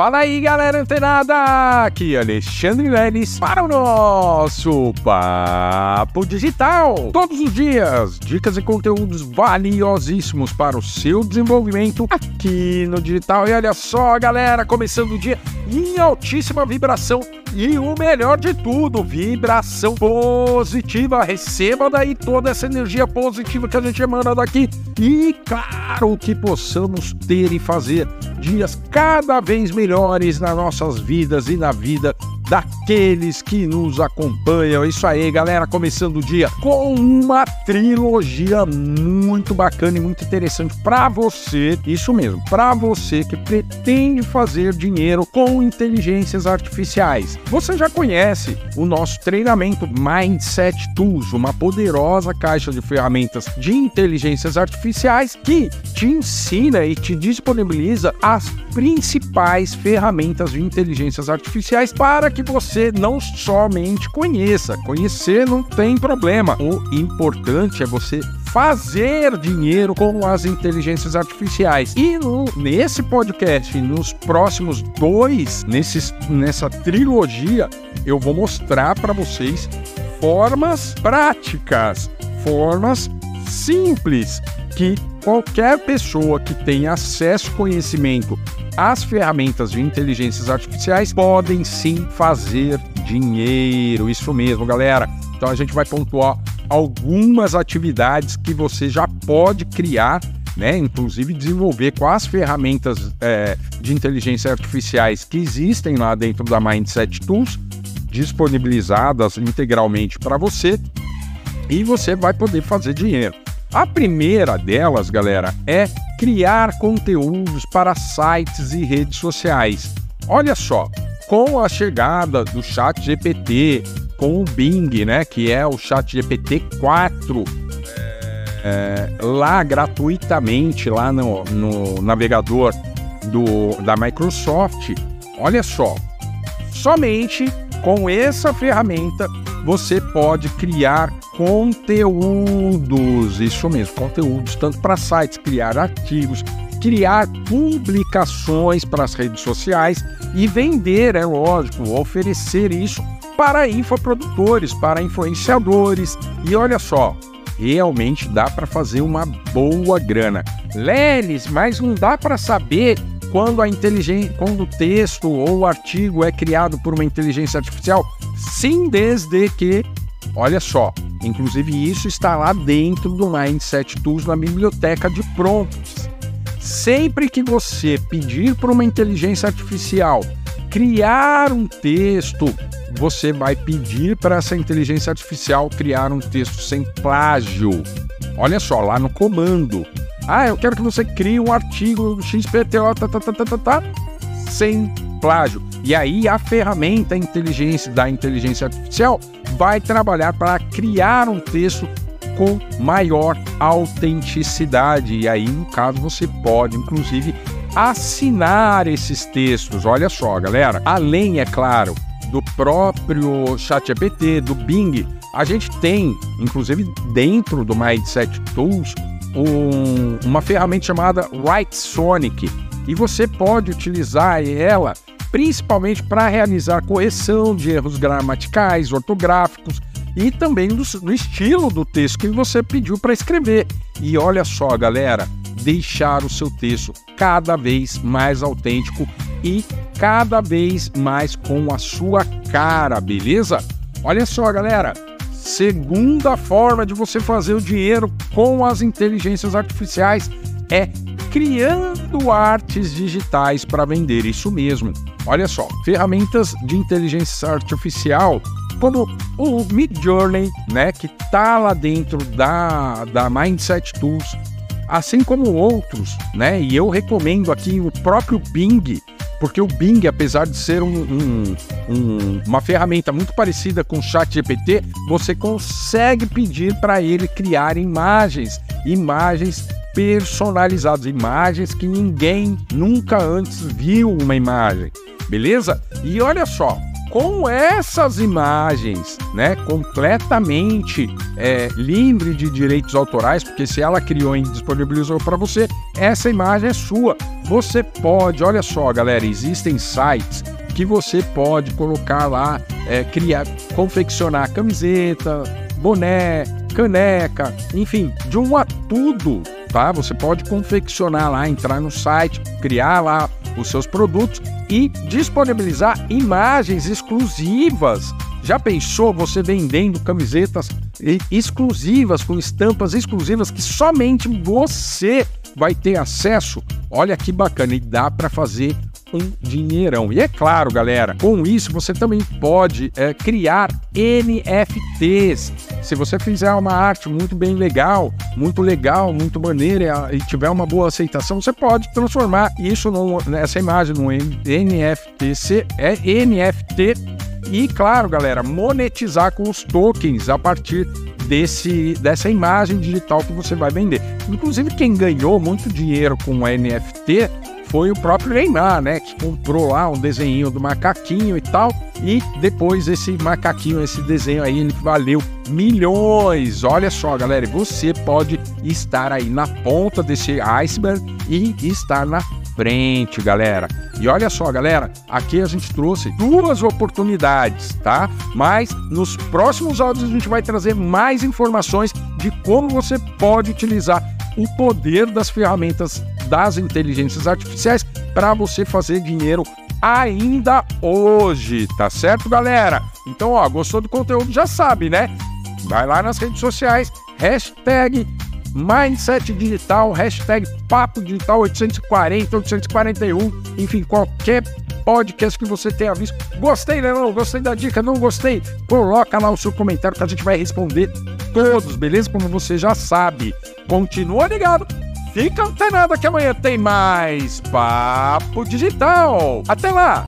Fala aí, galera antenada! Aqui é Alexandre Leles para o nosso Papo Digital. Todos os dias, dicas e conteúdos valiosíssimos para o seu desenvolvimento aqui no digital. E olha só, galera, começando o dia em altíssima vibração e o melhor de tudo, vibração positiva. Receba daí toda essa energia positiva que a gente emana daqui. E claro que possamos ter e fazer. Dias cada vez melhores nas nossas vidas e na vida daqueles que nos acompanham. Isso aí, galera, começando o dia com uma trilogia muito bacana e muito interessante para você. Isso mesmo, para você que pretende fazer dinheiro com inteligências artificiais. Você já conhece o nosso treinamento Mindset Tools, uma poderosa caixa de ferramentas de inteligências artificiais que te ensina e te disponibiliza as principais ferramentas de inteligências artificiais para que você não somente conheça. Conhecer não tem problema. O importante é você fazer dinheiro com as inteligências artificiais. E no, nesse podcast, nos próximos dois, nesses, nessa trilogia, eu vou mostrar para vocês formas práticas, formas simples que qualquer pessoa que tenha acesso conhecimento as ferramentas de inteligências artificiais podem sim fazer dinheiro. Isso mesmo, galera. Então a gente vai pontuar algumas atividades que você já pode criar, né? Inclusive desenvolver com as ferramentas é, de inteligência artificiais que existem lá dentro da Mindset Tools, disponibilizadas integralmente para você, e você vai poder fazer dinheiro. A primeira delas, galera, é criar conteúdos para sites e redes sociais. Olha só, com a chegada do Chat GPT, com o Bing, né, que é o Chat GPT 4, é, lá gratuitamente lá no, no navegador do, da Microsoft, olha só, somente com essa ferramenta você pode criar conteúdos, isso mesmo, conteúdos, tanto para sites, criar artigos, criar publicações para as redes sociais e vender, é lógico, oferecer isso para infoprodutores, para influenciadores. E olha só, realmente dá para fazer uma boa grana. Leles, mas não dá para saber quando a inteligência, quando o texto ou o artigo é criado por uma inteligência artificial? Sim, desde que, olha só, Inclusive, isso está lá dentro do Mindset Tools na biblioteca de prompts. Sempre que você pedir para uma inteligência artificial criar um texto, você vai pedir para essa inteligência artificial criar um texto sem plágio. Olha só, lá no comando. Ah, eu quero que você crie um artigo XPTO tá, tá, tá, tá, tá, tá, sem plágio. E aí a ferramenta inteligência da inteligência artificial vai trabalhar para criar um texto com maior autenticidade. E aí, no caso, você pode, inclusive, assinar esses textos. Olha só, galera. Além, é claro, do próprio ChatGPT, do Bing, a gente tem, inclusive dentro do Mindset Tools, um, uma ferramenta chamada Write Sonic. E você pode utilizar ela principalmente para realizar correção de erros gramaticais, ortográficos e também do, do estilo do texto que você pediu para escrever. E olha só, galera, deixar o seu texto cada vez mais autêntico e cada vez mais com a sua cara, beleza? Olha só, galera. Segunda forma de você fazer o dinheiro com as inteligências artificiais é criando artes digitais para vender. Isso mesmo. Olha só, ferramentas de inteligência artificial como o Mid Journey, né, que tá lá dentro da, da Mindset Tools, assim como outros, né? E eu recomendo aqui o próprio Bing, porque o Bing, apesar de ser um, um, um, uma ferramenta muito parecida com o ChatGPT, você consegue pedir para ele criar imagens, imagens personalizadas, imagens que ninguém nunca antes viu uma imagem beleza? E olha só, com essas imagens, né, completamente é, livre de direitos autorais, porque se ela criou e disponibilizou para você, essa imagem é sua. Você pode, olha só, galera, existem sites que você pode colocar lá, é, criar, confeccionar camiseta, boné, caneca, enfim, de um a tudo, tá? Você pode confeccionar lá, entrar no site, criar lá os seus produtos e disponibilizar imagens exclusivas. Já pensou você vendendo camisetas exclusivas com estampas exclusivas que somente você vai ter acesso? Olha que bacana e dá para fazer um dinheirão. E é claro, galera, com isso você também pode é, criar NFTs. Se você fizer uma arte muito bem legal, muito legal, muito maneira e tiver uma boa aceitação, você pode transformar isso nessa imagem num NFT, é NFT e claro, galera, monetizar com os tokens a partir desse, dessa imagem digital que você vai vender. Inclusive, quem ganhou muito dinheiro com o NFT foi o próprio Neymar, né? Que comprou lá um desenho do macaquinho e tal. E depois esse macaquinho, esse desenho aí, ele valeu milhões. Olha só, galera, você pode estar aí na ponta desse iceberg e estar na frente, galera. E olha só, galera, aqui a gente trouxe duas oportunidades, tá? Mas nos próximos áudios a gente vai trazer mais informações de como você pode utilizar o poder das ferramentas das inteligências artificiais para você fazer dinheiro ainda hoje, tá certo, galera? Então, ó, gostou do conteúdo, já sabe, né? Vai lá nas redes sociais, hashtag Mindset Digital, hashtag Papo Digital 840, 841, enfim, qualquer podcast que você tenha visto. Gostei, né? Não gostei da dica, não gostei? Coloca lá o seu comentário que a gente vai responder todos, beleza? Como você já sabe. Continua ligado Fica antenado que amanhã tem mais Papo Digital. Até lá!